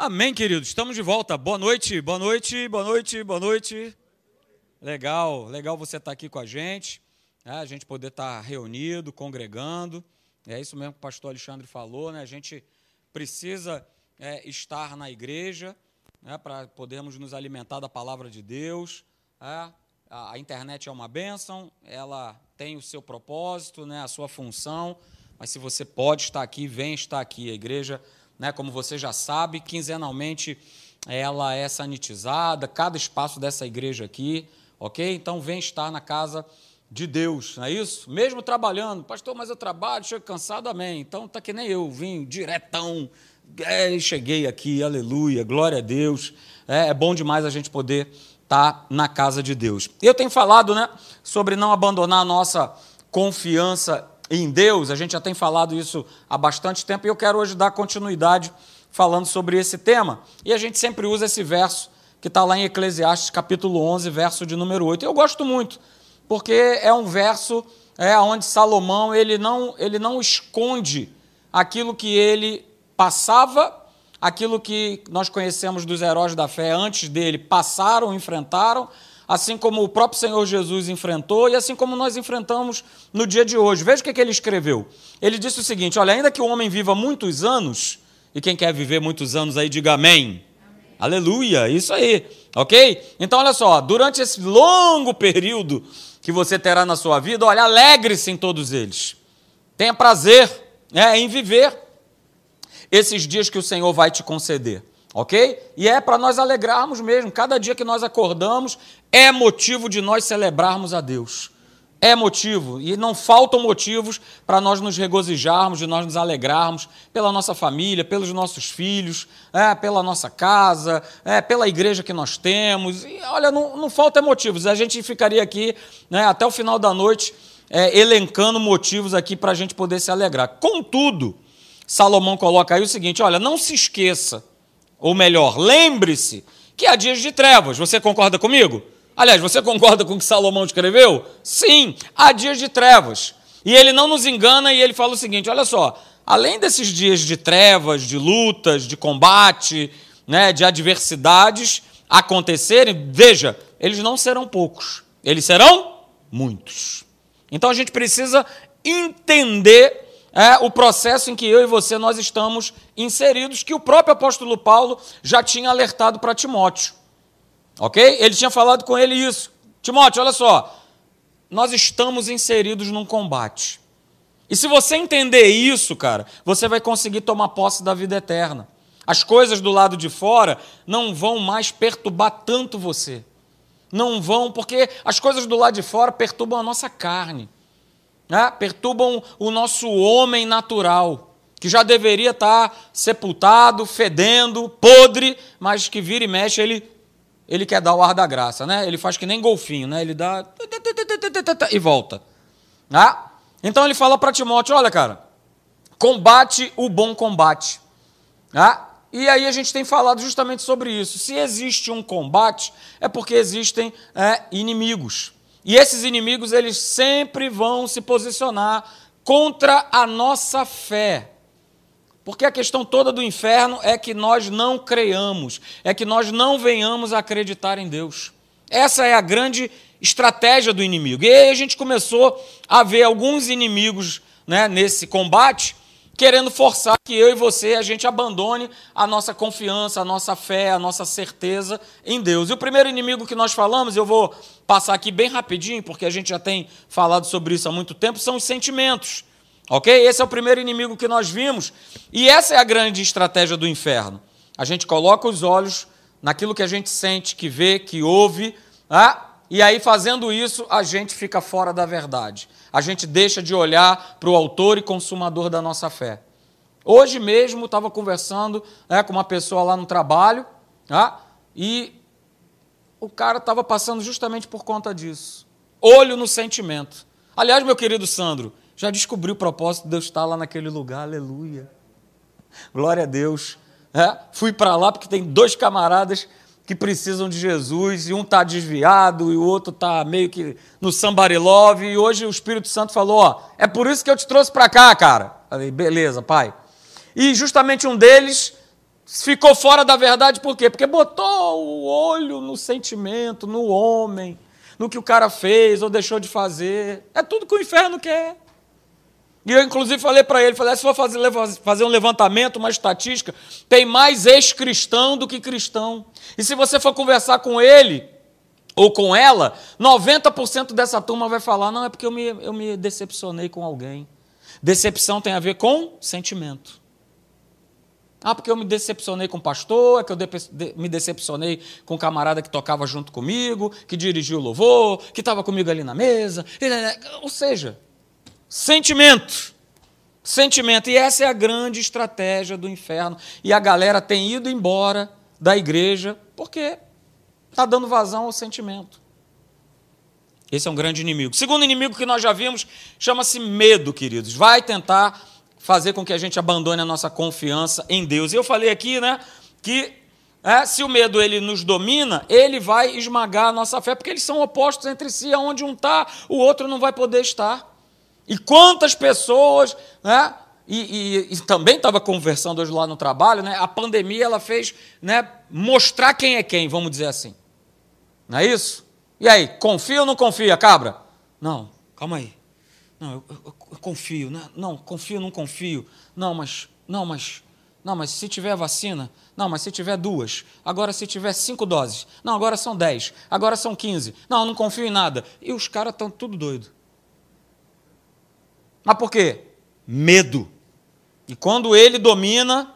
Amém, queridos. Estamos de volta. Boa noite, boa noite, boa noite, boa noite. Legal, legal você estar aqui com a gente, né? a gente poder estar reunido, congregando. É isso mesmo que o pastor Alexandre falou, né? A gente precisa é, estar na igreja né? para podermos nos alimentar da palavra de Deus. É? A internet é uma bênção, ela tem o seu propósito, né? a sua função, mas se você pode estar aqui, vem estar aqui. A igreja né? Como você já sabe, quinzenalmente ela é sanitizada, cada espaço dessa igreja aqui, ok? Então vem estar na casa de Deus, não é isso? Mesmo trabalhando, pastor, mas eu trabalho, chego cansado, amém. Então tá que nem eu, vim diretão, é, cheguei aqui, aleluia, glória a Deus. É, é bom demais a gente poder estar tá na casa de Deus. Eu tenho falado, né, sobre não abandonar a nossa confiança em Deus, a gente já tem falado isso há bastante tempo e eu quero hoje dar continuidade falando sobre esse tema. E a gente sempre usa esse verso que está lá em Eclesiastes, capítulo 11, verso de número 8. Eu gosto muito, porque é um verso é, onde Salomão ele não, ele não esconde aquilo que ele passava, aquilo que nós conhecemos dos heróis da fé antes dele passaram, enfrentaram, assim como o próprio Senhor Jesus enfrentou e assim como nós enfrentamos no dia de hoje. Veja o que, é que ele escreveu. Ele disse o seguinte: olha, ainda que o homem viva muitos anos, e quem quer viver muitos anos aí, diga amém. amém. Aleluia, isso aí, ok? Então, olha só, durante esse longo período que você terá na sua vida, olha, alegre-se em todos eles. Tenha prazer né, em viver esses dias que o Senhor vai te conceder ok? E é para nós alegrarmos mesmo. Cada dia que nós acordamos é motivo de nós celebrarmos a Deus. É motivo, e não faltam motivos para nós nos regozijarmos, de nós nos alegrarmos pela nossa família, pelos nossos filhos, é, pela nossa casa, é, pela igreja que nós temos. E olha, não, não falta motivos. A gente ficaria aqui né, até o final da noite é, elencando motivos aqui para a gente poder se alegrar. Contudo, Salomão coloca aí o seguinte: olha, não se esqueça ou melhor, lembre-se que há dias de trevas. Você concorda comigo? Aliás, você concorda com o que Salomão escreveu? Sim, há dias de trevas. E ele não nos engana e ele fala o seguinte: olha só, além desses dias de trevas, de lutas, de combate, né, de adversidades acontecerem, veja, eles não serão poucos, eles serão muitos. Então a gente precisa entender é o processo em que eu e você nós estamos inseridos, que o próprio apóstolo Paulo já tinha alertado para Timóteo. Ok? Ele tinha falado com ele isso. Timóteo, olha só, nós estamos inseridos num combate. E se você entender isso, cara, você vai conseguir tomar posse da vida eterna. As coisas do lado de fora não vão mais perturbar tanto você. Não vão, porque as coisas do lado de fora perturbam a nossa carne né? perturbam o nosso homem natural, que já deveria estar sepultado, fedendo, podre, mas que vira e mexe, ele, ele quer dar o ar da graça, né? Ele faz que nem golfinho, né? Ele dá e volta. Né? Então ele fala para Timóteo: olha, cara, combate o bom combate. Né? E aí a gente tem falado justamente sobre isso. Se existe um combate, é porque existem é, inimigos. E esses inimigos, eles sempre vão se posicionar contra a nossa fé. Porque a questão toda do inferno é que nós não creiamos, é que nós não venhamos a acreditar em Deus. Essa é a grande estratégia do inimigo. E aí a gente começou a ver alguns inimigos né, nesse combate querendo forçar que eu e você a gente abandone a nossa confiança, a nossa fé, a nossa certeza em Deus. E o primeiro inimigo que nós falamos, eu vou passar aqui bem rapidinho, porque a gente já tem falado sobre isso há muito tempo, são os sentimentos. OK? Esse é o primeiro inimigo que nós vimos, e essa é a grande estratégia do inferno. A gente coloca os olhos naquilo que a gente sente, que vê, que ouve, ah, e aí fazendo isso, a gente fica fora da verdade a gente deixa de olhar para o autor e consumador da nossa fé. Hoje mesmo estava conversando né, com uma pessoa lá no trabalho tá, e o cara estava passando justamente por conta disso. Olho no sentimento. Aliás, meu querido Sandro, já descobri o propósito de Deus estar lá naquele lugar, aleluia. Glória a Deus. É, fui para lá porque tem dois camaradas que precisam de Jesus, e um está desviado, e o outro está meio que no sambarilove, e hoje o Espírito Santo falou, ó, é por isso que eu te trouxe para cá, cara. Falei, beleza, pai. E justamente um deles ficou fora da verdade por quê? Porque botou o olho no sentimento, no homem, no que o cara fez ou deixou de fazer. É tudo que o inferno quer. E eu, inclusive, falei para ele: falei, ah, se for fazer, fazer um levantamento, uma estatística, tem mais ex-cristão do que cristão. E se você for conversar com ele ou com ela, 90% dessa turma vai falar: não, é porque eu me, eu me decepcionei com alguém. Decepção tem a ver com sentimento. Ah, porque eu me decepcionei com o pastor, é que eu me decepcionei com o camarada que tocava junto comigo, que dirigiu o louvor, que estava comigo ali na mesa. Ou seja, sentimento. Sentimento. E essa é a grande estratégia do inferno. E a galera tem ido embora da igreja porque está dando vazão ao sentimento. Esse é um grande inimigo. Segundo inimigo que nós já vimos chama-se medo, queridos. Vai tentar fazer com que a gente abandone a nossa confiança em Deus. E eu falei aqui, né, que é, se o medo ele nos domina, ele vai esmagar a nossa fé, porque eles são opostos entre si. Aonde um está, o outro não vai poder estar. E quantas pessoas, né? E, e, e também estava conversando hoje lá no trabalho, né? A pandemia ela fez, né? Mostrar quem é quem, vamos dizer assim. Não é isso? E aí, confia ou não confia, cabra? Não, calma aí. Não, eu, eu, eu confio. Não, não, confio, não confio. Não, mas, não, mas, não, mas se tiver vacina, não, mas se tiver duas. Agora se tiver cinco doses. Não, agora são dez. Agora são quinze. Não, não confio em nada. E os caras estão tudo doido. Mas por quê? Medo. E quando ele domina,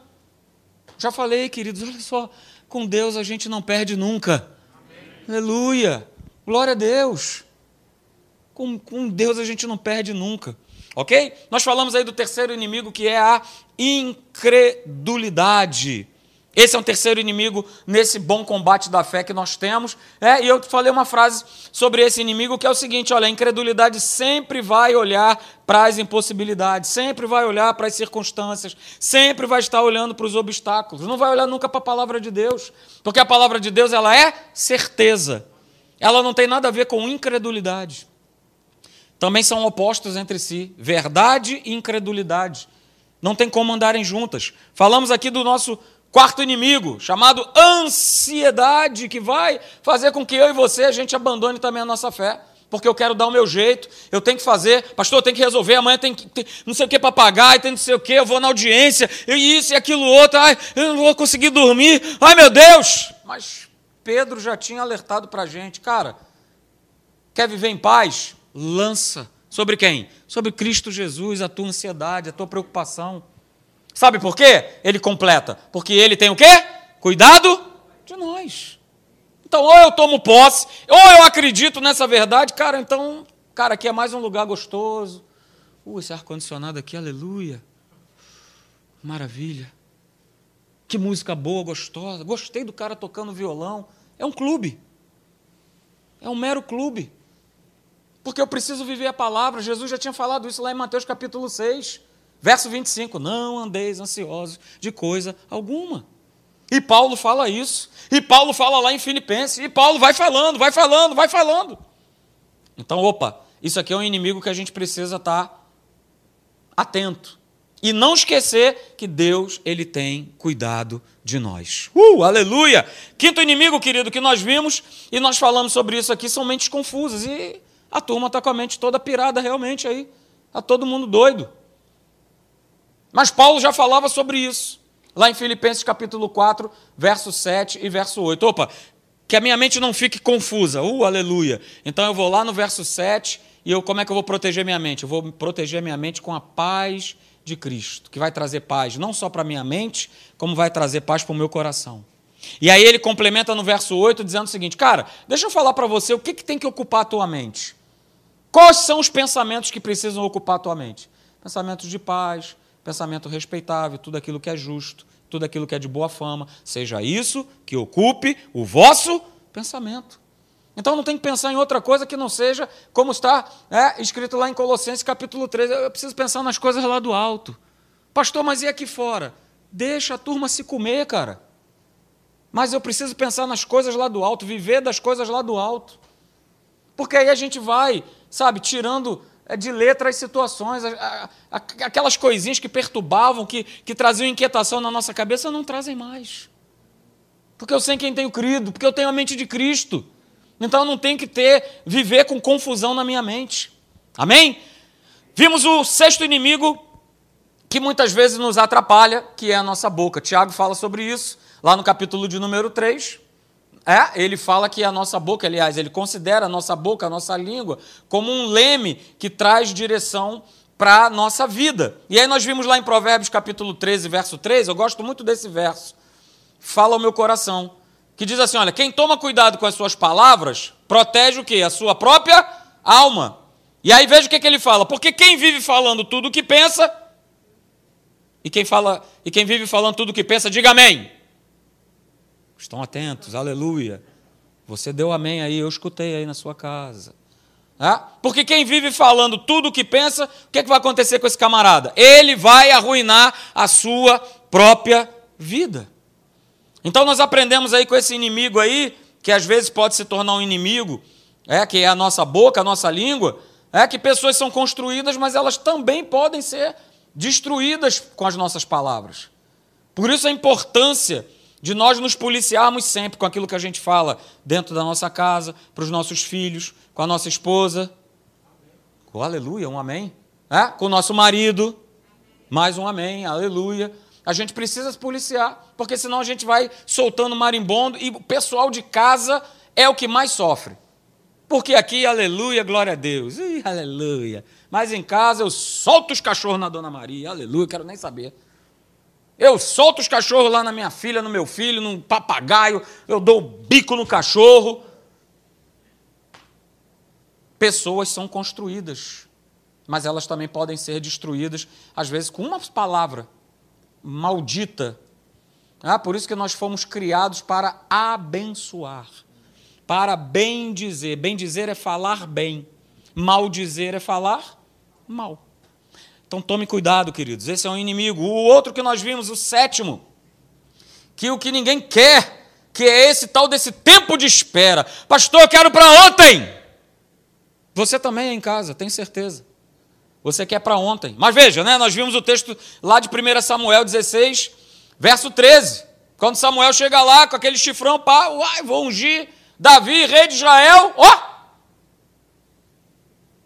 já falei, queridos, olha só, com Deus a gente não perde nunca. Amém. Aleluia. Glória a Deus. Com, com Deus a gente não perde nunca. Ok? Nós falamos aí do terceiro inimigo que é a incredulidade. Esse é um terceiro inimigo nesse bom combate da fé que nós temos. É, e eu falei uma frase sobre esse inimigo que é o seguinte: olha, a incredulidade sempre vai olhar para as impossibilidades, sempre vai olhar para as circunstâncias, sempre vai estar olhando para os obstáculos, não vai olhar nunca para a palavra de Deus, porque a palavra de Deus ela é certeza, ela não tem nada a ver com incredulidade. Também são opostos entre si, verdade e incredulidade. Não tem como andarem juntas. Falamos aqui do nosso Quarto inimigo, chamado ansiedade, que vai fazer com que eu e você a gente abandone também a nossa fé. Porque eu quero dar o meu jeito, eu tenho que fazer, pastor, eu tenho que resolver, amanhã tem que tem não sei o que para pagar, tem não sei o que, eu vou na audiência, eu isso e aquilo outro, ai, eu não vou conseguir dormir, ai meu Deus! Mas Pedro já tinha alertado para a gente, cara, quer viver em paz? Lança. Sobre quem? Sobre Cristo Jesus, a tua ansiedade, a tua preocupação. Sabe por quê? Ele completa. Porque ele tem o quê? Cuidado de nós. Então, ou eu tomo posse, ou eu acredito nessa verdade, cara, então, cara, aqui é mais um lugar gostoso. Uh, esse ar-condicionado aqui, aleluia. Maravilha. Que música boa, gostosa. Gostei do cara tocando violão. É um clube. É um mero clube. Porque eu preciso viver a palavra. Jesus já tinha falado isso lá em Mateus capítulo 6. Verso 25: Não andeis ansiosos de coisa alguma. E Paulo fala isso. E Paulo fala lá em Filipenses. E Paulo vai falando, vai falando, vai falando. Então, opa, isso aqui é um inimigo que a gente precisa estar atento. E não esquecer que Deus, Ele tem cuidado de nós. Uh, aleluia! Quinto inimigo, querido, que nós vimos, e nós falamos sobre isso aqui, são mentes confusas. E a turma está com a mente toda pirada realmente aí. Está todo mundo doido. Mas Paulo já falava sobre isso, lá em Filipenses capítulo 4, verso 7 e verso 8. Opa, que a minha mente não fique confusa. Uh, aleluia. Então eu vou lá no verso 7 e eu como é que eu vou proteger minha mente? Eu vou proteger minha mente com a paz de Cristo, que vai trazer paz não só para minha mente, como vai trazer paz para o meu coração. E aí ele complementa no verso 8 dizendo o seguinte: Cara, deixa eu falar para você o que, que tem que ocupar a tua mente. Quais são os pensamentos que precisam ocupar a tua mente? Pensamentos de paz, pensamento respeitável, tudo aquilo que é justo, tudo aquilo que é de boa fama, seja isso que ocupe o vosso pensamento. Então não tem que pensar em outra coisa que não seja como está é, escrito lá em Colossenses capítulo 3. Eu preciso pensar nas coisas lá do alto. Pastor, mas e aqui fora? Deixa a turma se comer, cara. Mas eu preciso pensar nas coisas lá do alto, viver das coisas lá do alto. Porque aí a gente vai, sabe, tirando de letra as situações, aquelas coisinhas que perturbavam, que, que traziam inquietação na nossa cabeça, não trazem mais. Porque eu sei quem tenho crido, porque eu tenho a mente de Cristo. Então eu não tenho que ter, viver com confusão na minha mente. Amém? Vimos o sexto inimigo que muitas vezes nos atrapalha, que é a nossa boca. Tiago fala sobre isso lá no capítulo de número 3. É, ele fala que a nossa boca, aliás, ele considera a nossa boca, a nossa língua, como um leme que traz direção para a nossa vida. E aí nós vimos lá em Provérbios capítulo 13, verso 3, eu gosto muito desse verso. Fala ao meu coração, que diz assim, olha, quem toma cuidado com as suas palavras, protege o quê? A sua própria alma. E aí veja o que, que ele fala, porque quem vive falando tudo o que pensa, e quem fala, e quem vive falando tudo o que pensa, diga amém. Estão atentos, aleluia. Você deu amém aí, eu escutei aí na sua casa. É? Porque quem vive falando tudo o que pensa, o que, é que vai acontecer com esse camarada? Ele vai arruinar a sua própria vida. Então nós aprendemos aí com esse inimigo aí, que às vezes pode se tornar um inimigo, é que é a nossa boca, a nossa língua, é que pessoas são construídas, mas elas também podem ser destruídas com as nossas palavras. Por isso a importância de nós nos policiarmos sempre com aquilo que a gente fala dentro da nossa casa, para os nossos filhos, com a nossa esposa. Oh, aleluia, um amém. É? Com o nosso marido, mais um amém, aleluia. A gente precisa se policiar, porque senão a gente vai soltando marimbondo e o pessoal de casa é o que mais sofre. Porque aqui, aleluia, glória a Deus, Ih, aleluia. Mas em casa eu solto os cachorros na Dona Maria, aleluia, quero nem saber. Eu solto os cachorros lá na minha filha, no meu filho, num papagaio, eu dou o bico no cachorro. Pessoas são construídas, mas elas também podem ser destruídas, às vezes com uma palavra maldita. Ah, por isso que nós fomos criados para abençoar, para bem dizer. Bem dizer é falar bem, mal dizer é falar mal. Então tome cuidado, queridos. Esse é um inimigo. O outro que nós vimos, o sétimo, que o que ninguém quer, que é esse tal desse tempo de espera. Pastor, eu quero para ontem. Você também é em casa, tem certeza. Você quer para ontem. Mas veja, né? Nós vimos o texto lá de 1 Samuel 16, verso 13. Quando Samuel chega lá com aquele chifrão, pá, uai, vou ungir Davi, rei de Israel, ó,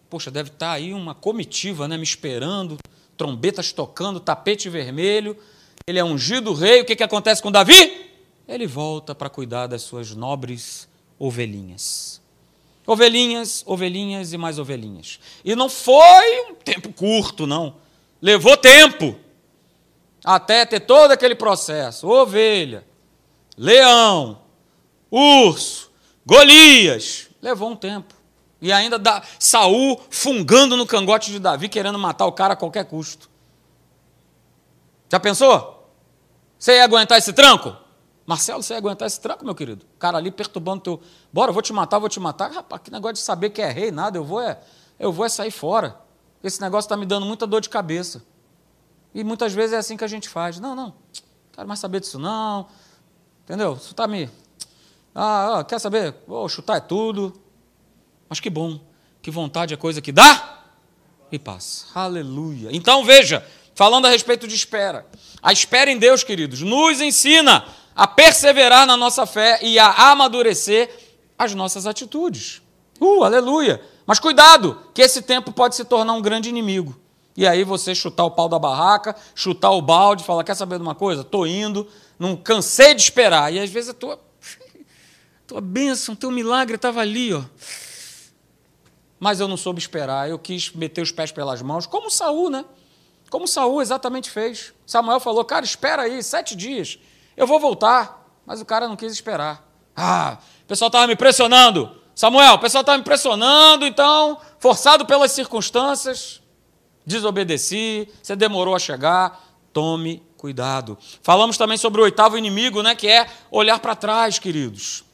Poxa, deve estar tá aí uma comitiva né, me esperando, trombetas tocando, tapete vermelho. Ele é ungido rei. O que, que acontece com Davi? Ele volta para cuidar das suas nobres ovelhinhas. Ovelhinhas, ovelhinhas e mais ovelhinhas. E não foi um tempo curto, não. Levou tempo até ter todo aquele processo. Ovelha, leão, urso, Golias. Levou um tempo. E ainda dá, Saul fungando no cangote de Davi, querendo matar o cara a qualquer custo. Já pensou? Você ia aguentar esse tranco? Marcelo, você ia aguentar esse tranco, meu querido? O cara ali perturbando teu. Bora, vou te matar, vou te matar. Rapaz, que negócio de saber que é rei, nada. Eu vou é, eu vou é sair fora. Esse negócio está me dando muita dor de cabeça. E muitas vezes é assim que a gente faz. Não, não, quero mais saber disso, não. Entendeu? Isso está me. Ah, ah, quer saber? Vou chutar é tudo. Mas que bom, que vontade é coisa que dá e passa. Aleluia. Então veja, falando a respeito de espera. A espera em Deus, queridos, nos ensina a perseverar na nossa fé e a amadurecer as nossas atitudes. Uh, aleluia. Mas cuidado, que esse tempo pode se tornar um grande inimigo. E aí você chutar o pau da barraca, chutar o balde, falar, quer saber de uma coisa? Estou indo, não cansei de esperar. E às vezes a tua, tua bênção, teu milagre estava ali, ó mas eu não soube esperar, eu quis meter os pés pelas mãos, como Saul, né? Como Saul exatamente fez. Samuel falou, cara, espera aí, sete dias, eu vou voltar. Mas o cara não quis esperar. Ah, o pessoal estava me pressionando. Samuel, o pessoal estava me pressionando, então, forçado pelas circunstâncias, desobedeci, você demorou a chegar, tome cuidado. Falamos também sobre o oitavo inimigo, né, que é olhar para trás, queridos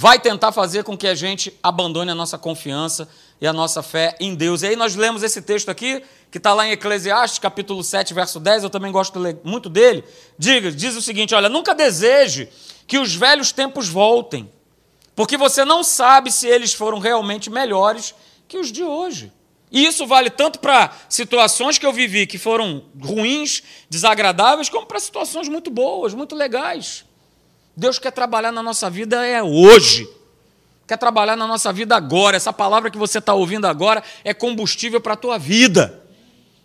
vai tentar fazer com que a gente abandone a nossa confiança e a nossa fé em Deus. E aí nós lemos esse texto aqui, que está lá em Eclesiastes, capítulo 7, verso 10, eu também gosto muito dele. Diga, diz o seguinte: olha, nunca deseje que os velhos tempos voltem, porque você não sabe se eles foram realmente melhores que os de hoje. E isso vale tanto para situações que eu vivi que foram ruins, desagradáveis, como para situações muito boas, muito legais. Deus quer trabalhar na nossa vida é hoje. Quer trabalhar na nossa vida agora. Essa palavra que você está ouvindo agora é combustível para a tua vida.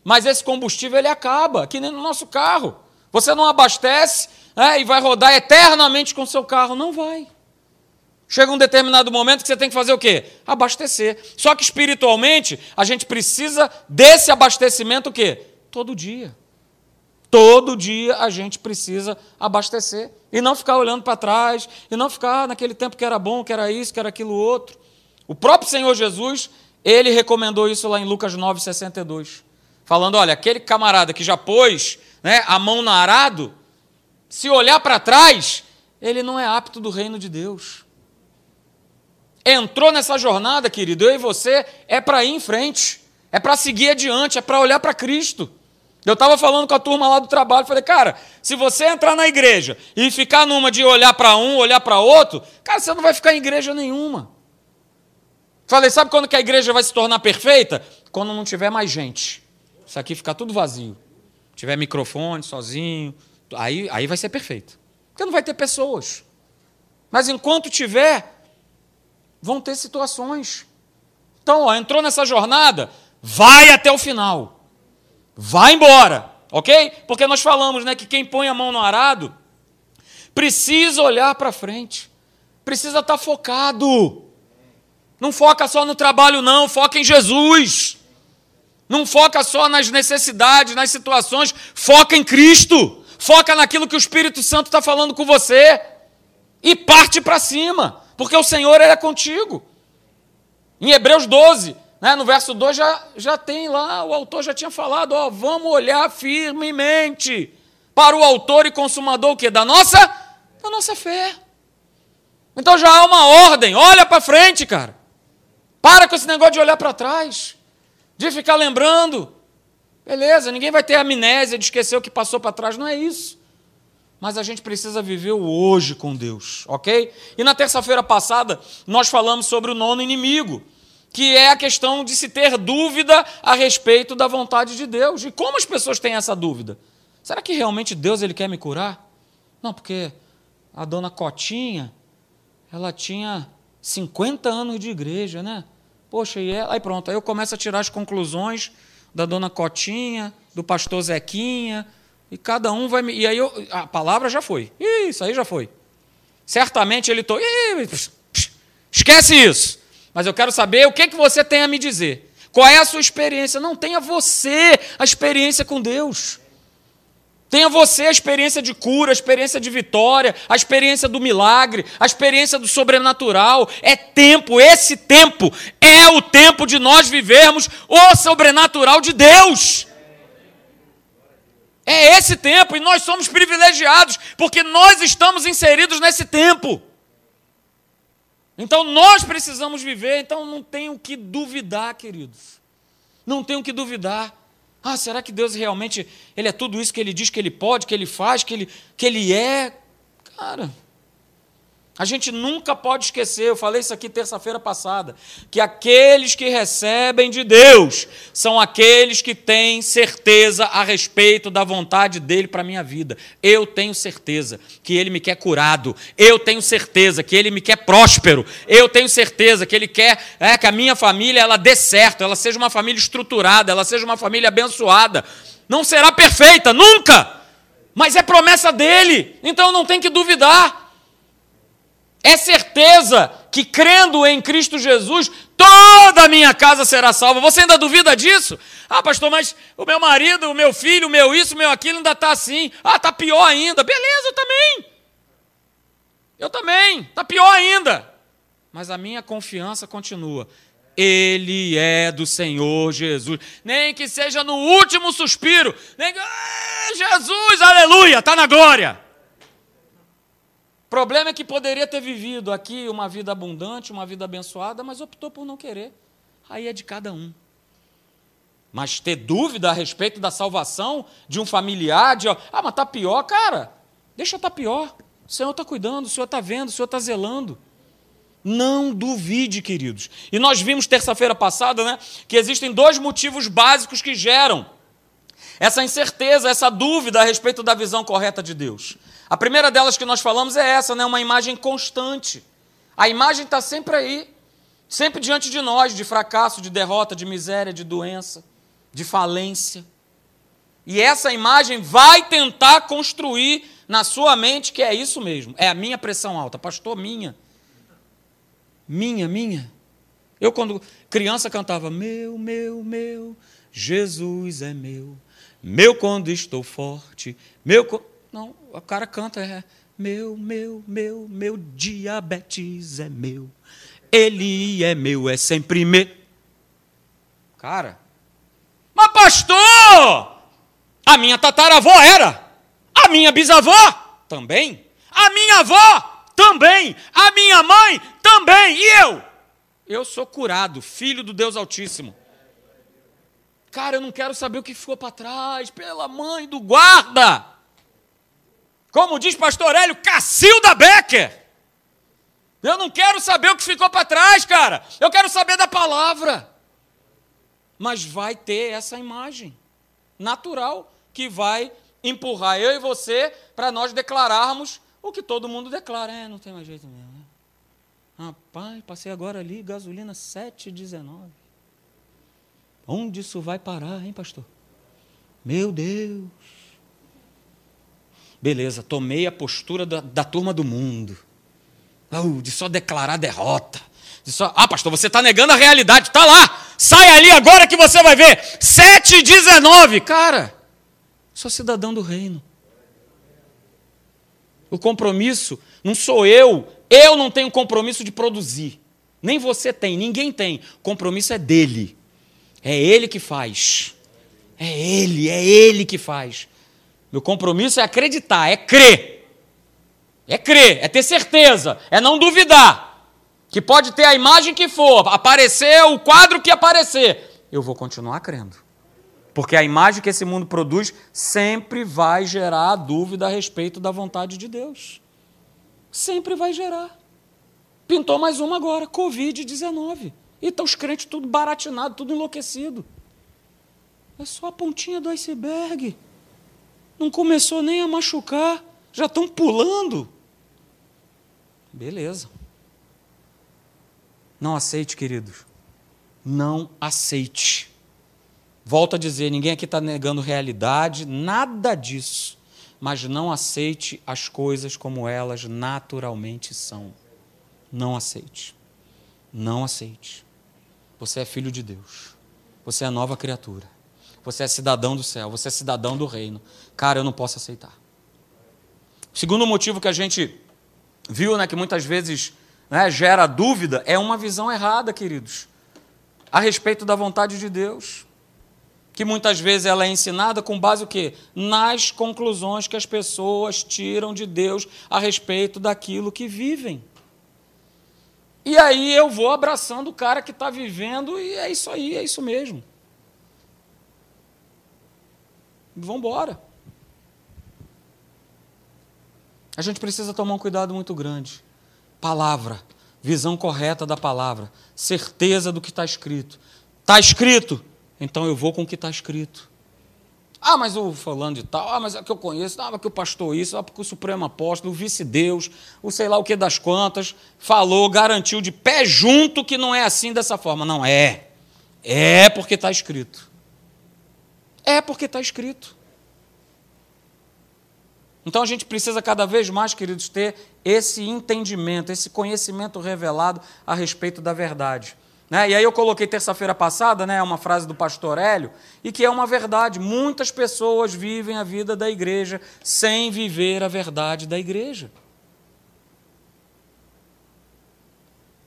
Mas esse combustível ele acaba, que nem no nosso carro. Você não abastece é, e vai rodar eternamente com seu carro. Não vai. Chega um determinado momento que você tem que fazer o quê? Abastecer. Só que espiritualmente, a gente precisa desse abastecimento o quê? Todo dia. Todo dia a gente precisa abastecer. E não ficar olhando para trás, e não ficar naquele tempo que era bom, que era isso, que era aquilo outro. O próprio Senhor Jesus, ele recomendou isso lá em Lucas 9,62. Falando: olha, aquele camarada que já pôs né, a mão no arado, se olhar para trás, ele não é apto do reino de Deus entrou nessa jornada, querido, eu e você, é para ir em frente, é para seguir adiante, é para olhar para Cristo. Eu estava falando com a turma lá do trabalho, falei, cara, se você entrar na igreja e ficar numa de olhar para um, olhar para outro, cara, você não vai ficar em igreja nenhuma. Falei, sabe quando que a igreja vai se tornar perfeita? Quando não tiver mais gente. Isso aqui ficar tudo vazio. Tiver microfone, sozinho, aí, aí vai ser perfeito. Porque não vai ter pessoas. Mas enquanto tiver, vão ter situações. Então, ó, entrou nessa jornada, vai até o final. Vai embora, ok? Porque nós falamos né, que quem põe a mão no arado precisa olhar para frente, precisa estar tá focado. Não foca só no trabalho, não, foca em Jesus. Não foca só nas necessidades, nas situações, foca em Cristo. Foca naquilo que o Espírito Santo está falando com você. E parte para cima porque o Senhor era contigo. Em Hebreus 12, né, no verso 2, já, já tem lá, o autor já tinha falado, ó, vamos olhar firmemente para o autor e consumador o quê? Da nossa, da nossa fé. Então já há uma ordem, olha para frente, cara. Para com esse negócio de olhar para trás, de ficar lembrando. Beleza, ninguém vai ter amnésia de esquecer o que passou para trás, não é isso mas a gente precisa viver o hoje com Deus, ok? E na terça-feira passada nós falamos sobre o nono inimigo, que é a questão de se ter dúvida a respeito da vontade de Deus. E como as pessoas têm essa dúvida? Será que realmente Deus ele quer me curar? Não, porque a dona Cotinha, ela tinha 50 anos de igreja, né? Poxa, e ela, aí pronto, aí eu começo a tirar as conclusões da dona Cotinha, do pastor Zequinha, e cada um vai me. E aí eu, a palavra já foi. Isso aí já foi. Certamente ele tô. Esquece isso. Mas eu quero saber o que, que você tem a me dizer. Qual é a sua experiência? Não tenha você a experiência com Deus. Tenha você a experiência de cura, a experiência de vitória, a experiência do milagre, a experiência do sobrenatural. É tempo, esse tempo é o tempo de nós vivermos o sobrenatural de Deus. É esse tempo e nós somos privilegiados porque nós estamos inseridos nesse tempo. Então nós precisamos viver, então não tenho que duvidar, queridos. Não tenho que duvidar. Ah, será que Deus realmente ele é tudo isso que ele diz que ele pode, que ele faz, que ele, que ele é? Cara, a gente nunca pode esquecer, eu falei isso aqui terça-feira passada, que aqueles que recebem de Deus são aqueles que têm certeza a respeito da vontade dele para a minha vida. Eu tenho certeza que ele me quer curado, eu tenho certeza que ele me quer próspero, eu tenho certeza que ele quer é, que a minha família ela dê certo, ela seja uma família estruturada, ela seja uma família abençoada. Não será perfeita, nunca, mas é promessa dele, então não tem que duvidar. É certeza que crendo em Cristo Jesus, toda a minha casa será salva. Você ainda duvida disso? Ah, pastor, mas o meu marido, o meu filho, o meu isso, o meu aquilo ainda está assim. Ah, está pior ainda. Beleza, eu também. Eu também. Está pior ainda. Mas a minha confiança continua. Ele é do Senhor Jesus. Nem que seja no último suspiro. Nem que... Jesus, aleluia, está na glória problema é que poderia ter vivido aqui uma vida abundante, uma vida abençoada, mas optou por não querer. Aí é de cada um. Mas ter dúvida a respeito da salvação de um familiar, de, ah, mas está pior, cara, deixa tá pior. O Senhor está cuidando, o Senhor está vendo, o Senhor está zelando. Não duvide, queridos. E nós vimos terça-feira passada, né, que existem dois motivos básicos que geram essa incerteza, essa dúvida a respeito da visão correta de Deus. A primeira delas que nós falamos é essa, né, uma imagem constante. A imagem está sempre aí, sempre diante de nós, de fracasso, de derrota, de miséria, de doença, de falência. E essa imagem vai tentar construir na sua mente que é isso mesmo, é a minha pressão alta, pastor, minha. Minha, minha. Eu, quando criança, cantava: Meu, meu, meu, Jesus é meu. Meu quando estou forte. Meu. Não, o cara canta: é, Meu, meu, meu, meu diabetes é meu. Ele é meu, é sempre meu. Cara, mas pastor, a minha tataravó era, a minha bisavó também, a minha avó também. A minha mãe também. E eu? Eu sou curado, filho do Deus Altíssimo. Cara, eu não quero saber o que ficou para trás, pela mãe do guarda. Como diz pastor Hélio, Cacilda Becker. Eu não quero saber o que ficou para trás, cara. Eu quero saber da palavra. Mas vai ter essa imagem natural que vai empurrar eu e você para nós declararmos o que todo mundo declara, é, não tem mais jeito mesmo. Né? Rapaz, passei agora ali, gasolina 7,19. Onde isso vai parar, hein, pastor? Meu Deus. Beleza, tomei a postura da, da turma do mundo. Oh, de só declarar derrota. De só, ah, pastor, você está negando a realidade. Está lá. Sai ali agora que você vai ver. 7,19. Cara, sou cidadão do reino. O compromisso não sou eu. Eu não tenho compromisso de produzir. Nem você tem, ninguém tem. O compromisso é dele. É ele que faz. É ele, é ele que faz. Meu compromisso é acreditar, é crer. É crer, é ter certeza, é não duvidar. Que pode ter a imagem que for, aparecer o quadro que aparecer. Eu vou continuar crendo. Porque a imagem que esse mundo produz sempre vai gerar dúvida a respeito da vontade de Deus. Sempre vai gerar. Pintou mais uma agora, Covid-19. E estão os crentes tudo baratinado, tudo enlouquecido. É só a pontinha do iceberg. Não começou nem a machucar, já estão pulando. Beleza. Não aceite, queridos. Não aceite. Volto a dizer: ninguém aqui está negando realidade, nada disso. Mas não aceite as coisas como elas naturalmente são. Não aceite. Não aceite. Você é filho de Deus. Você é nova criatura. Você é cidadão do céu. Você é cidadão do reino. Cara, eu não posso aceitar. Segundo motivo que a gente viu, né, que muitas vezes né, gera dúvida, é uma visão errada, queridos, a respeito da vontade de Deus que muitas vezes ela é ensinada com base o quê? Nas conclusões que as pessoas tiram de Deus a respeito daquilo que vivem. E aí eu vou abraçando o cara que está vivendo e é isso aí, é isso mesmo. Vamos embora. A gente precisa tomar um cuidado muito grande. Palavra, visão correta da palavra, certeza do que está escrito. Está escrito, então eu vou com o que está escrito. Ah, mas o falando de tal, ah, mas é que eu conheço, ah, mas que o pastor isso, ah, porque o Supremo Apóstolo, o vice-deus, o sei lá o que das quantas, falou, garantiu de pé junto que não é assim dessa forma. Não é. É porque está escrito. É porque está escrito. Então a gente precisa cada vez mais, queridos, ter esse entendimento, esse conhecimento revelado a respeito da verdade. Né? E aí eu coloquei terça-feira passada, né, uma frase do pastor Hélio, e que é uma verdade. Muitas pessoas vivem a vida da igreja sem viver a verdade da igreja.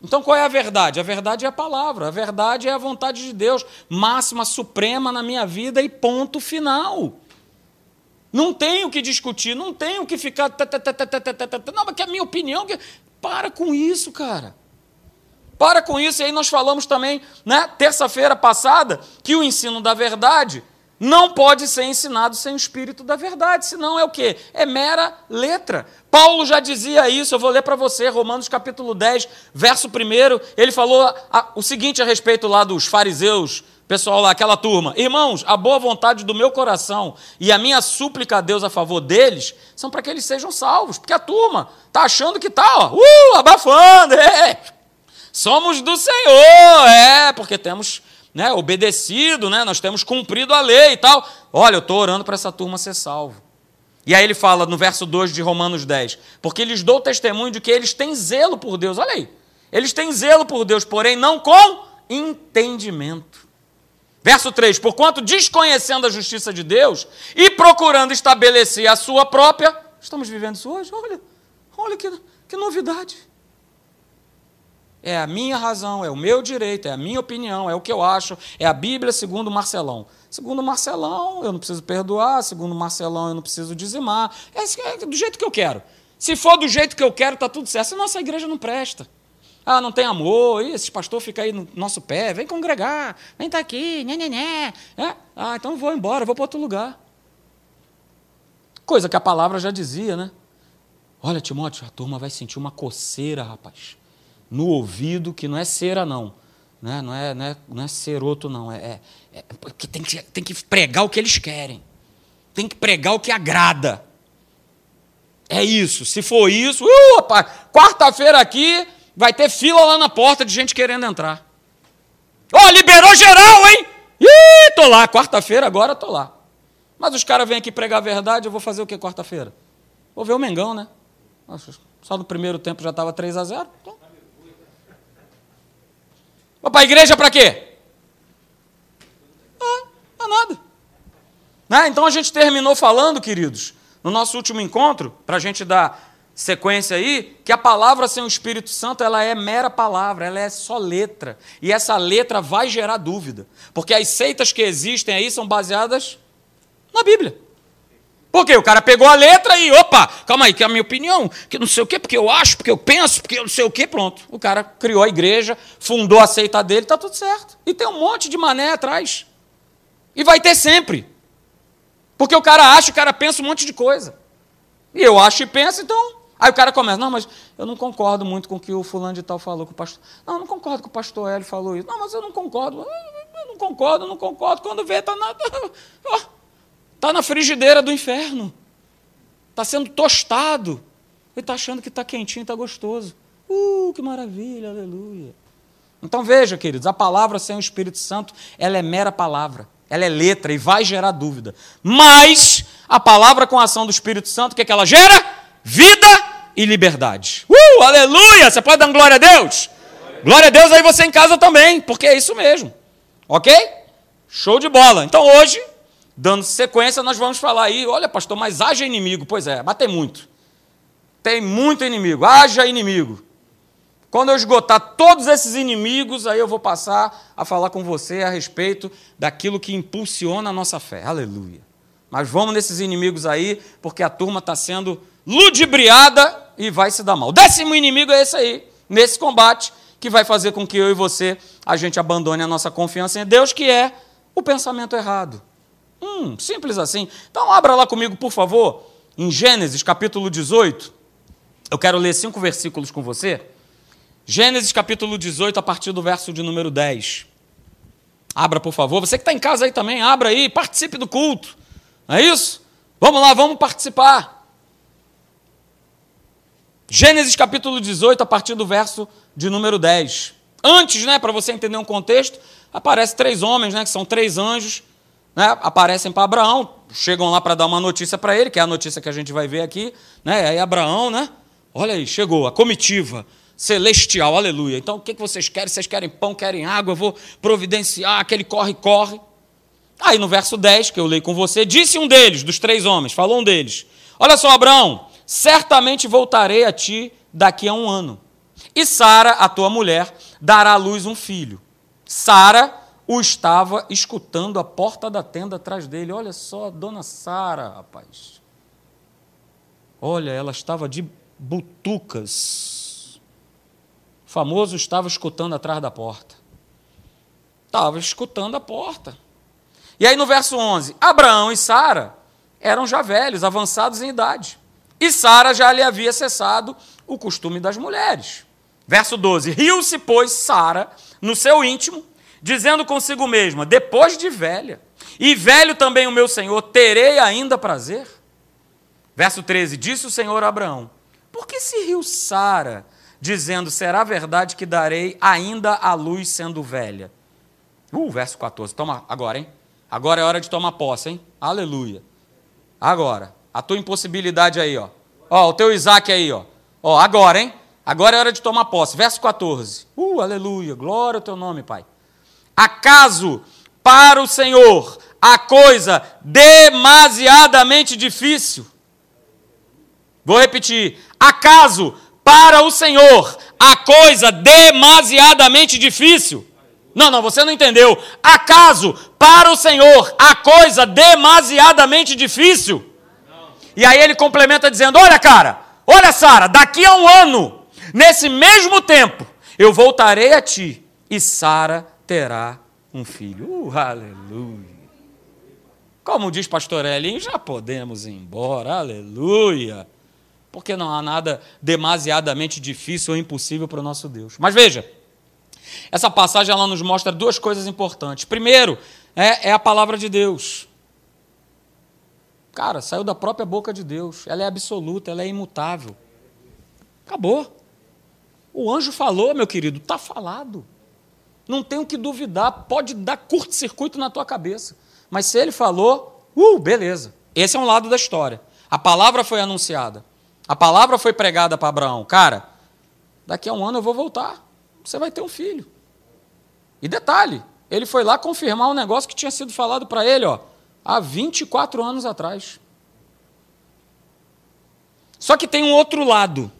Então qual é a verdade? A verdade é a palavra, a verdade é a vontade de Deus, máxima, suprema na minha vida e ponto final. Não tem o que discutir, não tem o que ficar. Não, mas que é a minha opinião. Para com isso, cara. Para com isso, e aí nós falamos também, né, terça-feira passada, que o ensino da verdade não pode ser ensinado sem o espírito da verdade, senão é o quê? É mera letra. Paulo já dizia isso, eu vou ler para você, Romanos capítulo 10, verso 1, ele falou o seguinte a respeito lá dos fariseus, pessoal lá, aquela turma: Irmãos, a boa vontade do meu coração e a minha súplica a Deus a favor deles são para que eles sejam salvos, porque a turma está achando que está, ó, uh, abafando, é. somos do Senhor, é, porque temos né, obedecido, né, nós temos cumprido a lei e tal. Olha, eu estou orando para essa turma ser salvo. E aí ele fala no verso 2 de Romanos 10: Porque lhes dou testemunho de que eles têm zelo por Deus. Olha aí. Eles têm zelo por Deus, porém não com entendimento. Verso 3: Porquanto desconhecendo a justiça de Deus e procurando estabelecer a sua própria. Estamos vivendo isso hoje? Olha, olha que, que novidade. É a minha razão, é o meu direito, é a minha opinião, é o que eu acho, é a Bíblia segundo Marcelão. Segundo Marcelão, eu não preciso perdoar, segundo Marcelão, eu não preciso dizimar. É, é do jeito que eu quero. Se for do jeito que eu quero, está tudo certo. Senão essa igreja não presta. Ah, não tem amor, Ih, esse pastor fica aí no nosso pé, vem congregar, vem tá aqui, né, né, né. É? Ah, então vou embora, vou para outro lugar. Coisa que a palavra já dizia, né? Olha, Timóteo, a turma vai sentir uma coceira, rapaz no ouvido, que não é cera, não. Né? Não, é, não, é, não é ceroto, não. É, é, é porque tem que, tem que pregar o que eles querem. Tem que pregar o que agrada. É isso. Se for isso, uh, quarta-feira aqui vai ter fila lá na porta de gente querendo entrar. Ó, oh, liberou geral, hein? Ih, tô lá. Quarta-feira agora tô lá. Mas os caras vêm aqui pregar a verdade, eu vou fazer o que quarta-feira? Vou ver o Mengão, né? Só no primeiro tempo já estava 3 a 0 então. Vou para a igreja para quê? Ah, não nada. Né? Então a gente terminou falando, queridos, no nosso último encontro, para a gente dar sequência aí, que a palavra sem o Espírito Santo, ela é mera palavra, ela é só letra. E essa letra vai gerar dúvida. Porque as seitas que existem aí são baseadas na Bíblia. Porque o cara pegou a letra e, opa, calma aí, que é a minha opinião, que não sei o quê, porque eu acho, porque eu penso, porque eu não sei o quê, pronto. O cara criou a igreja, fundou a seita dele, está tudo certo. E tem um monte de mané atrás. E vai ter sempre. Porque o cara acha, o cara pensa um monte de coisa. E eu acho e penso, então. Aí o cara começa, não, mas eu não concordo muito com o que o fulano de tal falou com o pastor. Não, eu não concordo com o pastor Hélio falou isso. Não, mas eu não concordo. Eu não concordo, eu não concordo. Quando vê, está nada. Está na frigideira do inferno. Está sendo tostado. Ele está achando que está quentinho, está gostoso. Uh, que maravilha, aleluia. Então veja, queridos, a palavra sem o Espírito Santo, ela é mera palavra. Ela é letra e vai gerar dúvida. Mas a palavra com a ação do Espírito Santo, o que, é que ela gera? Vida e liberdade. Uh, aleluia! Você pode dar glória a Deus? Glória a Deus aí você em casa também, porque é isso mesmo. Ok? Show de bola. Então hoje Dando sequência, nós vamos falar aí, olha, pastor, mas haja inimigo. Pois é, mas tem muito. Tem muito inimigo, haja inimigo. Quando eu esgotar todos esses inimigos, aí eu vou passar a falar com você a respeito daquilo que impulsiona a nossa fé. Aleluia. Mas vamos nesses inimigos aí, porque a turma está sendo ludibriada e vai se dar mal. O décimo inimigo é esse aí, nesse combate, que vai fazer com que eu e você, a gente abandone a nossa confiança em Deus, que é o pensamento errado. Hum, simples assim. Então, abra lá comigo, por favor, em Gênesis capítulo 18. Eu quero ler cinco versículos com você. Gênesis capítulo 18, a partir do verso de número 10. Abra, por favor. Você que está em casa aí também, abra aí, participe do culto. Não é isso? Vamos lá, vamos participar. Gênesis capítulo 18, a partir do verso de número 10. Antes, né, para você entender um contexto, aparecem três homens, né, que são três anjos, né, aparecem para Abraão, chegam lá para dar uma notícia para ele, que é a notícia que a gente vai ver aqui. Né, aí Abraão, né? Olha aí, chegou a comitiva celestial, aleluia. Então o que vocês querem? Vocês querem pão, querem água? Eu vou providenciar, aquele corre, corre. Aí no verso 10, que eu leio com você, disse um deles, dos três homens, falou um deles: Olha só, Abraão, certamente voltarei a ti daqui a um ano. E Sara, a tua mulher, dará à luz um filho. Sara o estava escutando a porta da tenda atrás dele. Olha só, a dona Sara, rapaz. Olha, ela estava de butucas. O famoso estava escutando atrás da porta. Estava escutando a porta. E aí no verso 11: Abraão e Sara eram já velhos, avançados em idade. E Sara já lhe havia cessado o costume das mulheres. Verso 12: Riu-se, pois, Sara no seu íntimo, dizendo consigo mesma: Depois de velha, e velho também o meu senhor, terei ainda prazer? Verso 13: Disse o Senhor a Abraão: Por que se riu Sara, dizendo: Será verdade que darei ainda a luz sendo velha? Uh, verso 14. Toma agora, hein? Agora é hora de tomar posse, hein? Aleluia. Agora, a tua impossibilidade aí, ó. Ó, o teu Isaac aí, ó. Ó, agora, hein? Agora é hora de tomar posse. Verso 14. Uh, aleluia. Glória ao teu nome, Pai. Acaso para o Senhor a coisa demasiadamente difícil? Vou repetir. Acaso para o Senhor a coisa demasiadamente difícil? Não, não, você não entendeu. Acaso para o Senhor a coisa demasiadamente difícil? E aí ele complementa dizendo: Olha, cara, olha, Sara, daqui a um ano, nesse mesmo tempo, eu voltarei a ti e Sara terá um filho. Uh, aleluia. Como diz pastor Elinho, já podemos ir embora, aleluia. Porque não há nada demasiadamente difícil ou impossível para o nosso Deus. Mas veja, essa passagem ela nos mostra duas coisas importantes. Primeiro, é, é a palavra de Deus. Cara, saiu da própria boca de Deus. Ela é absoluta, ela é imutável. Acabou. O anjo falou, meu querido, está falado. Não tem o que duvidar, pode dar curto-circuito na tua cabeça. Mas se ele falou, uh, beleza. Esse é um lado da história. A palavra foi anunciada. A palavra foi pregada para Abraão. Cara, daqui a um ano eu vou voltar você vai ter um filho. E detalhe, ele foi lá confirmar um negócio que tinha sido falado para ele ó, há 24 anos atrás. Só que tem um outro lado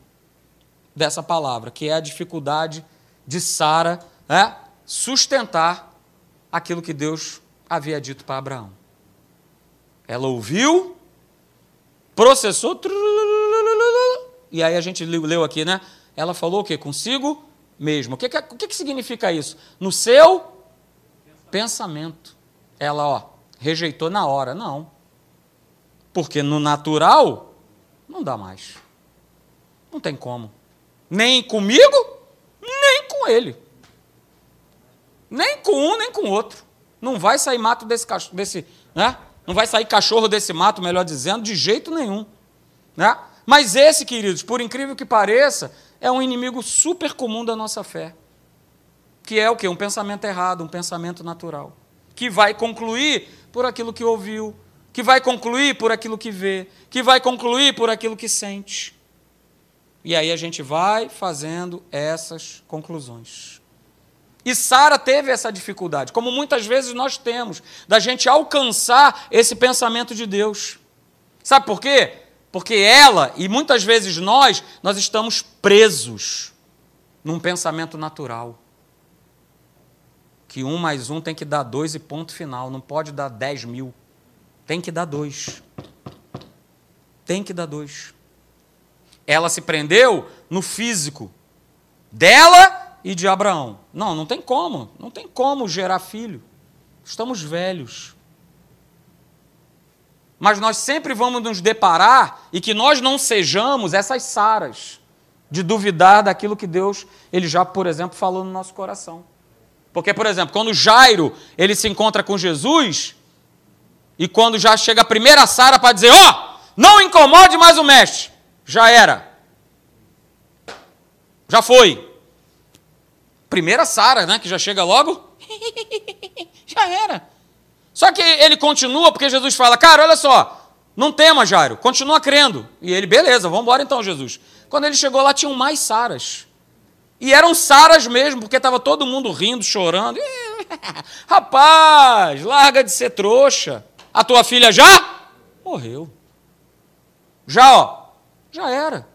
dessa palavra, que é a dificuldade de Sara é, sustentar aquilo que Deus havia dito para Abraão. Ela ouviu, processou, e aí a gente leu aqui, né? Ela falou o quê? Consigo mesmo. O que, que, o que, que significa isso? No seu pensamento. Ela, ó, rejeitou na hora. Não. Porque no natural, não dá mais. Não tem como. Nem comigo, nem com ele. Nem com um, nem com outro. Não vai sair mato desse cachorro, desse, né? Não vai sair cachorro desse mato, melhor dizendo, de jeito nenhum. Né? Mas esse, queridos, por incrível que pareça, é um inimigo super comum da nossa fé. Que é o quê? Um pensamento errado, um pensamento natural. Que vai concluir por aquilo que ouviu, que vai concluir por aquilo que vê, que vai concluir por aquilo que sente. E aí a gente vai fazendo essas conclusões. E Sara teve essa dificuldade, como muitas vezes nós temos, da gente alcançar esse pensamento de Deus. Sabe por quê? Porque ela, e muitas vezes nós, nós estamos presos num pensamento natural. Que um mais um tem que dar dois e ponto final. Não pode dar dez mil. Tem que dar dois. Tem que dar dois. Ela se prendeu no físico dela e de Abraão. Não, não tem como. Não tem como gerar filho. Estamos velhos. Mas nós sempre vamos nos deparar e que nós não sejamos essas saras de duvidar daquilo que Deus, ele já, por exemplo, falou no nosso coração. Porque, por exemplo, quando Jairo, ele se encontra com Jesus, e quando já chega a primeira Sara para dizer, ó, oh, não incomode mais o mestre, já era. Já foi. Primeira Sara, né, que já chega logo, já era. Só que ele continua, porque Jesus fala, cara, olha só, não tema, Jairo, continua crendo. E ele, beleza, vamos embora então, Jesus. Quando ele chegou lá, tinham mais Saras. E eram Saras mesmo, porque estava todo mundo rindo, chorando. Rapaz, larga de ser trouxa. A tua filha já morreu. Já, ó, já era.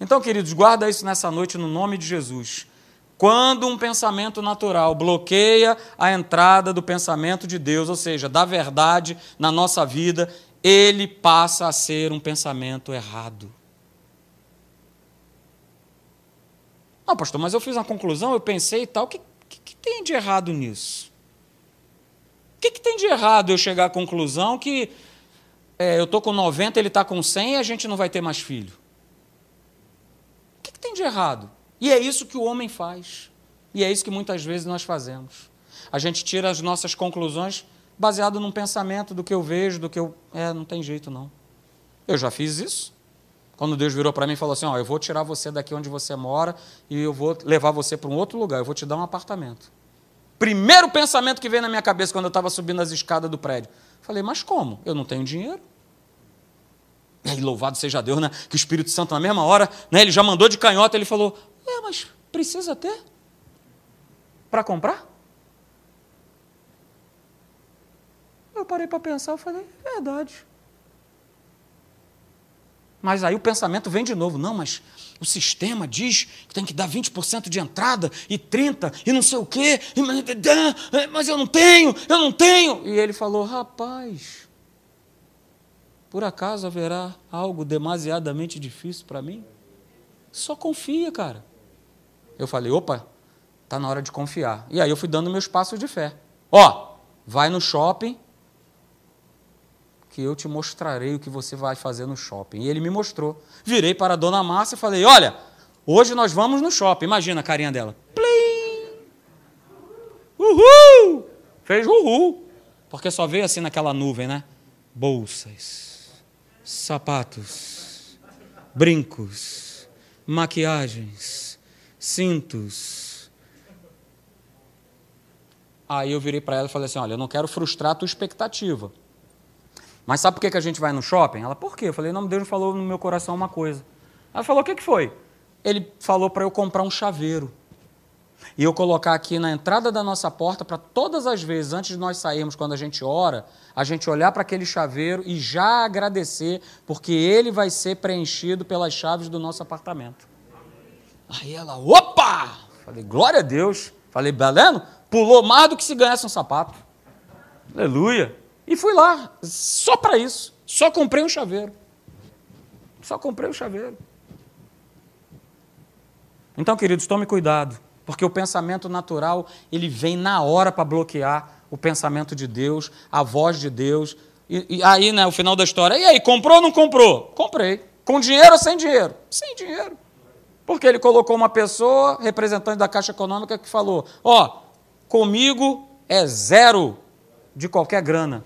Então, queridos, guarda isso nessa noite no nome de Jesus. Quando um pensamento natural bloqueia a entrada do pensamento de Deus, ou seja, da verdade na nossa vida, ele passa a ser um pensamento errado. Não, pastor, mas eu fiz uma conclusão, eu pensei e tal. O que, que, que tem de errado nisso? O que, que tem de errado eu chegar à conclusão que é, eu estou com 90, ele está com 100 e a gente não vai ter mais filho? O que tem de errado? E é isso que o homem faz. E é isso que muitas vezes nós fazemos. A gente tira as nossas conclusões baseado num pensamento do que eu vejo, do que eu. É, não tem jeito não. Eu já fiz isso. Quando Deus virou para mim e falou assim: Ó, eu vou tirar você daqui onde você mora e eu vou levar você para um outro lugar, eu vou te dar um apartamento. Primeiro pensamento que veio na minha cabeça quando eu estava subindo as escadas do prédio. Falei, mas como? Eu não tenho dinheiro. E louvado seja Deus, né? Que o Espírito Santo, na mesma hora, né, ele já mandou de canhota, ele falou: É, mas precisa ter? Para comprar? Eu parei para pensar, eu falei, verdade. Mas aí o pensamento vem de novo. Não, mas o sistema diz que tem que dar 20% de entrada e 30% e não sei o quê. Mas eu não tenho, eu não tenho. E ele falou: rapaz, por acaso haverá algo demasiadamente difícil para mim? Só confia, cara. Eu falei: opa, está na hora de confiar. E aí eu fui dando meus passos de fé. Ó, vai no shopping que eu te mostrarei o que você vai fazer no shopping. E ele me mostrou. Virei para a dona Márcia e falei: Olha, hoje nós vamos no shopping. Imagina a carinha dela. Plim! Uhul! Fez uhul. Porque só veio assim naquela nuvem, né? Bolsas, sapatos, brincos, maquiagens, cintos. Aí eu virei para ela e falei assim: Olha, eu não quero frustrar a tua expectativa. Mas sabe por que a gente vai no shopping? Ela, por quê? Eu falei, não, Deus falou no meu coração uma coisa. Ela falou, o que, que foi? Ele falou para eu comprar um chaveiro. E eu colocar aqui na entrada da nossa porta, para todas as vezes, antes de nós sairmos, quando a gente ora, a gente olhar para aquele chaveiro e já agradecer, porque ele vai ser preenchido pelas chaves do nosso apartamento. Aí ela, opa! Falei, glória a Deus. Falei, Beleno, pulou mais do que se ganhasse um sapato. Aleluia. E fui lá, só para isso. Só comprei um chaveiro. Só comprei um chaveiro. Então, queridos, tome cuidado, porque o pensamento natural, ele vem na hora para bloquear o pensamento de Deus, a voz de Deus. E, e aí, né, o final da história, e aí, comprou ou não comprou? Comprei. Com dinheiro ou sem dinheiro? Sem dinheiro. Porque ele colocou uma pessoa, representante da Caixa Econômica, que falou: Ó, comigo é zero de qualquer grana.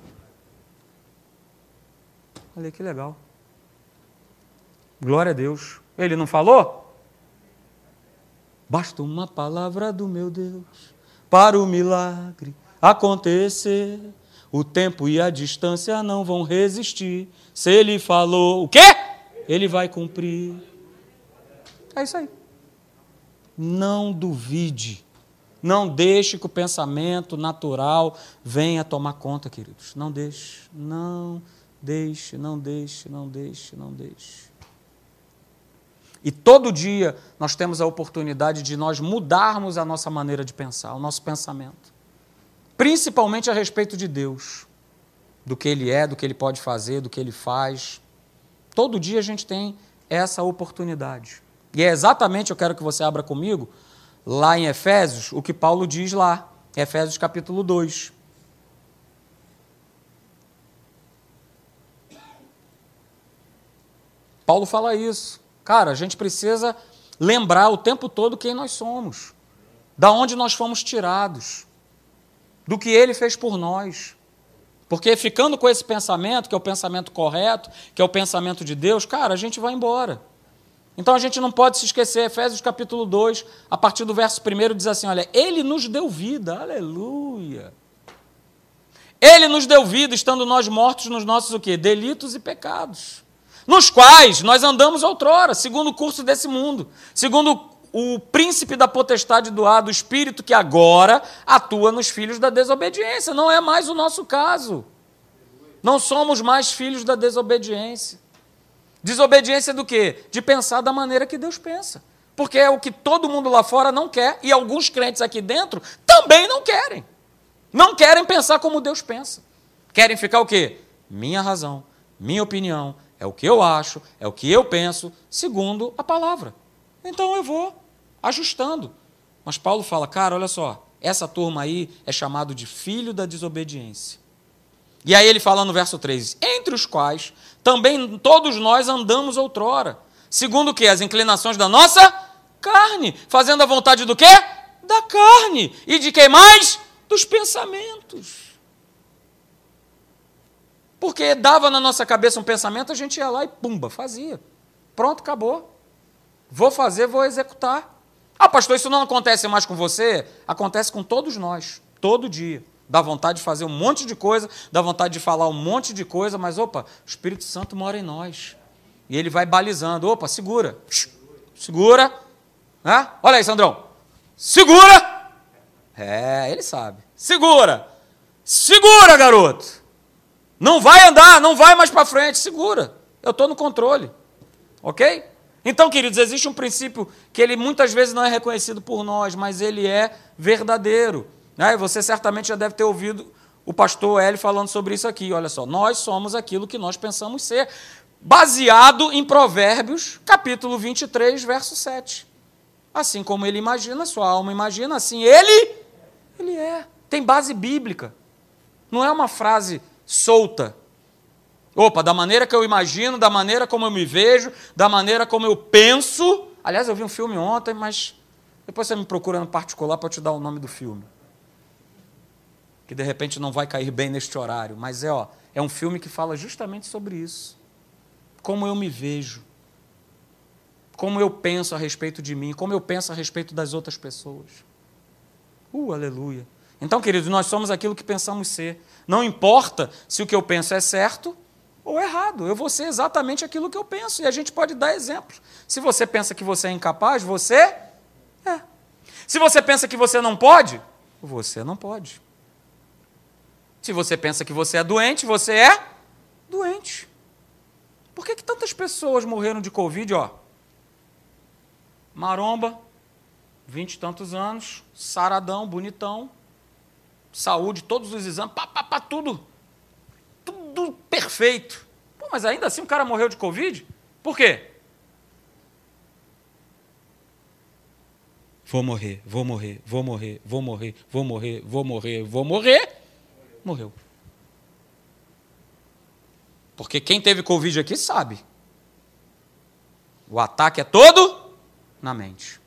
Falei, que legal. Glória a Deus. Ele não falou? Basta uma palavra do meu Deus para o milagre acontecer. O tempo e a distância não vão resistir. Se ele falou, o quê? Ele vai cumprir. É isso aí. Não duvide. Não deixe que o pensamento natural venha tomar conta, queridos. Não deixe. Não Deixe, não deixe, não deixe, não deixe. E todo dia nós temos a oportunidade de nós mudarmos a nossa maneira de pensar, o nosso pensamento. Principalmente a respeito de Deus, do que Ele é, do que Ele pode fazer, do que Ele faz. Todo dia a gente tem essa oportunidade. E é exatamente, eu quero que você abra comigo, lá em Efésios, o que Paulo diz lá, Efésios capítulo 2. Paulo fala isso. Cara, a gente precisa lembrar o tempo todo quem nós somos, da onde nós fomos tirados, do que ele fez por nós. Porque ficando com esse pensamento, que é o pensamento correto, que é o pensamento de Deus, cara, a gente vai embora. Então a gente não pode se esquecer, Efésios capítulo 2, a partir do verso 1 diz assim: olha, ele nos deu vida, aleluia. Ele nos deu vida, estando nós mortos nos nossos o quê? Delitos e pecados nos quais nós andamos outrora, segundo o curso desse mundo, segundo o príncipe da potestade do ar, do espírito que agora atua nos filhos da desobediência. Não é mais o nosso caso. Não somos mais filhos da desobediência. Desobediência do quê? De pensar da maneira que Deus pensa. Porque é o que todo mundo lá fora não quer e alguns crentes aqui dentro também não querem. Não querem pensar como Deus pensa. Querem ficar o quê? Minha razão, minha opinião, é o que eu acho, é o que eu penso, segundo a palavra. Então eu vou ajustando. Mas Paulo fala, cara, olha só, essa turma aí é chamado de filho da desobediência. E aí ele fala no verso 13: Entre os quais também todos nós andamos outrora, segundo o que? As inclinações da nossa carne, fazendo a vontade do quê? Da carne. E de quem mais? Dos pensamentos. Porque dava na nossa cabeça um pensamento, a gente ia lá e pumba, fazia. Pronto, acabou. Vou fazer, vou executar. Ah, pastor, isso não acontece mais com você? Acontece com todos nós, todo dia. Dá vontade de fazer um monte de coisa, dá vontade de falar um monte de coisa, mas opa, o Espírito Santo mora em nós. E ele vai balizando. Opa, segura. Segura. Hã? Olha aí, Sandrão. Segura. É, ele sabe. Segura. Segura, garoto. Não vai andar, não vai mais para frente. Segura. Eu estou no controle. Ok? Então, queridos, existe um princípio que ele muitas vezes não é reconhecido por nós, mas ele é verdadeiro. Né? Você certamente já deve ter ouvido o pastor Hélio falando sobre isso aqui. Olha só, nós somos aquilo que nós pensamos ser, baseado em Provérbios, capítulo 23, verso 7. Assim como ele imagina, sua alma imagina, assim ele, ele é. Tem base bíblica. Não é uma frase solta. Opa, da maneira que eu imagino, da maneira como eu me vejo, da maneira como eu penso. Aliás, eu vi um filme ontem, mas depois você me procura no particular para eu te dar o nome do filme que de repente não vai cair bem neste horário, mas é, ó, é um filme que fala justamente sobre isso. Como eu me vejo, como eu penso a respeito de mim, como eu penso a respeito das outras pessoas. Uh, aleluia. Então, queridos, nós somos aquilo que pensamos ser. Não importa se o que eu penso é certo ou errado, eu vou ser exatamente aquilo que eu penso. E a gente pode dar exemplos. Se você pensa que você é incapaz, você é. Se você pensa que você não pode, você não pode. Se você pensa que você é doente, você é doente. Por que, que tantas pessoas morreram de Covid? Ó? Maromba, vinte e tantos anos, saradão, bonitão, saúde, todos os exames, pá, pá, pá, tudo. Tudo perfeito. Pô, mas ainda assim o cara morreu de Covid? Por quê? Vou morrer, vou morrer, vou morrer, vou morrer, vou morrer, vou morrer, vou morrer morreu. Porque quem teve Covid aqui sabe. O ataque é todo na mente.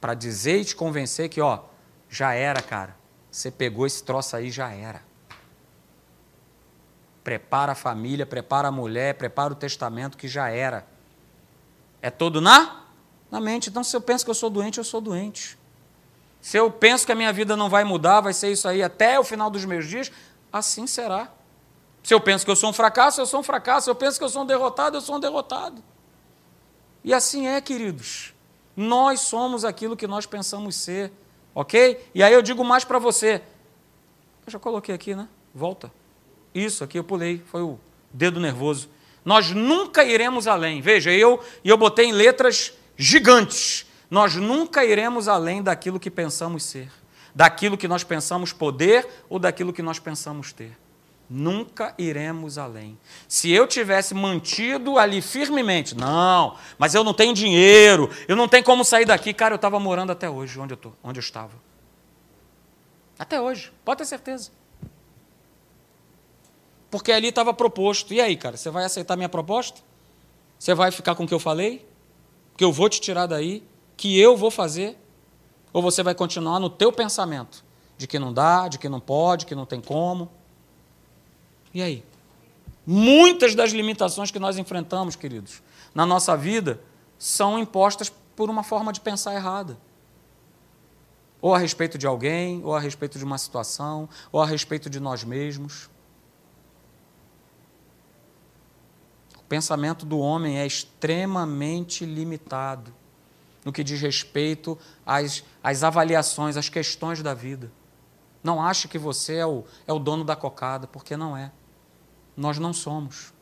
Para dizer e te convencer que, ó, já era, cara. Você pegou esse troço aí, já era. Prepara a família, prepara a mulher, prepara o testamento que já era. É todo na na mente. Então, se eu penso que eu sou doente, eu sou doente. Se eu penso que a minha vida não vai mudar, vai ser isso aí até o final dos meus dias, assim será. Se eu penso que eu sou um fracasso, eu sou um fracasso. Se eu penso que eu sou um derrotado, eu sou um derrotado. E assim é, queridos. Nós somos aquilo que nós pensamos ser, ok? E aí eu digo mais para você. Eu já coloquei aqui, né? Volta. Isso aqui eu pulei, foi o dedo nervoso. Nós nunca iremos além. Veja, eu e eu botei em letras gigantes nós nunca iremos além daquilo que pensamos ser, daquilo que nós pensamos poder ou daquilo que nós pensamos ter. Nunca iremos além. Se eu tivesse mantido ali firmemente, não, mas eu não tenho dinheiro, eu não tenho como sair daqui. Cara, eu estava morando até hoje onde eu, tô, onde eu estava. Até hoje, pode ter certeza. Porque ali estava proposto. E aí, cara, você vai aceitar minha proposta? Você vai ficar com o que eu falei? Que eu vou te tirar daí? Que eu vou fazer? Ou você vai continuar no teu pensamento de que não dá, de que não pode, que não tem como? E aí? Muitas das limitações que nós enfrentamos, queridos, na nossa vida, são impostas por uma forma de pensar errada. Ou a respeito de alguém, ou a respeito de uma situação, ou a respeito de nós mesmos. O pensamento do homem é extremamente limitado no que diz respeito às, às avaliações, às questões da vida. Não ache que você é o, é o dono da cocada, porque não é. Nós não somos.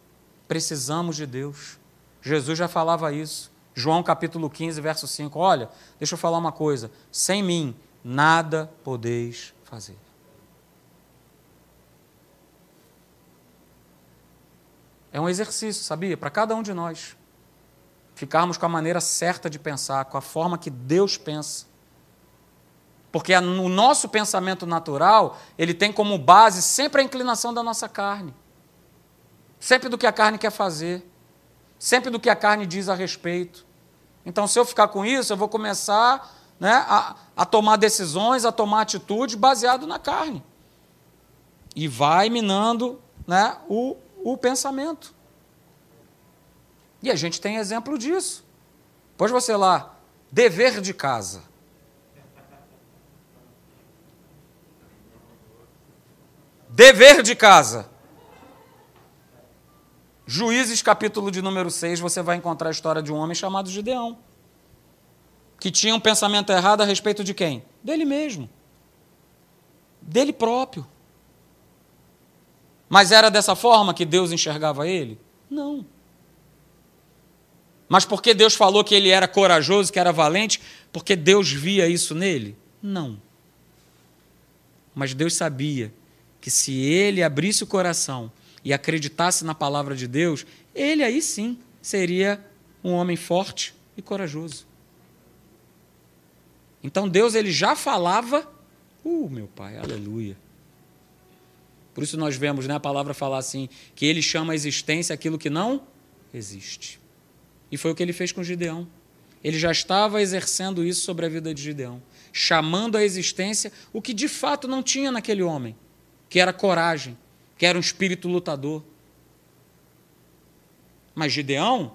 Precisamos de Deus. Jesus já falava isso. João capítulo 15, verso 5. Olha, deixa eu falar uma coisa. Sem mim, nada podeis fazer. É um exercício, sabia? Para cada um de nós ficarmos com a maneira certa de pensar, com a forma que Deus pensa. Porque o nosso pensamento natural, ele tem como base sempre a inclinação da nossa carne. Sempre do que a carne quer fazer. Sempre do que a carne diz a respeito. Então, se eu ficar com isso, eu vou começar né, a, a tomar decisões, a tomar atitudes baseado na carne. E vai minando né, o, o pensamento. E a gente tem exemplo disso. Pois você lá, dever de casa. Dever de casa. Juízes, capítulo de número 6, você vai encontrar a história de um homem chamado Gideão, que tinha um pensamento errado a respeito de quem? Dele mesmo. Dele próprio. Mas era dessa forma que Deus enxergava ele? Não. Mas porque Deus falou que ele era corajoso, que era valente, porque Deus via isso nele? Não. Mas Deus sabia que se ele abrisse o coração e acreditasse na palavra de Deus, ele aí sim seria um homem forte e corajoso. Então Deus ele já falava, uh, meu pai, aleluia. Por isso nós vemos né, a palavra falar assim, que ele chama a existência aquilo que não existe. E foi o que ele fez com Gideão. Ele já estava exercendo isso sobre a vida de Gideão, chamando à existência o que de fato não tinha naquele homem, que era coragem, que era um espírito lutador. Mas Gideão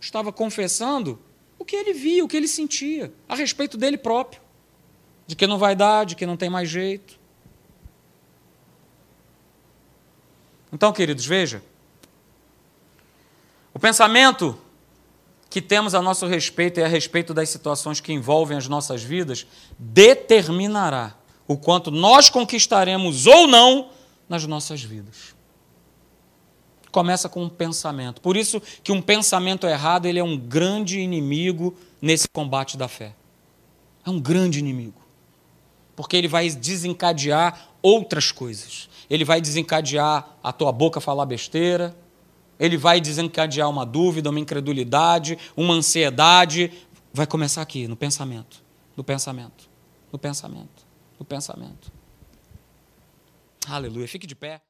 estava confessando o que ele via, o que ele sentia, a respeito dele próprio, de que não vai dar, de que não tem mais jeito. Então, queridos, veja, o pensamento que temos a nosso respeito e a respeito das situações que envolvem as nossas vidas determinará o quanto nós conquistaremos ou não nas nossas vidas. Começa com um pensamento. Por isso que um pensamento errado ele é um grande inimigo nesse combate da fé. É um grande inimigo. Porque ele vai desencadear outras coisas. Ele vai desencadear a tua boca falar besteira, ele vai desencadear uma dúvida, uma incredulidade, uma ansiedade. Vai começar aqui, no pensamento, no pensamento, no pensamento, no pensamento. Aleluia. Fique de pé.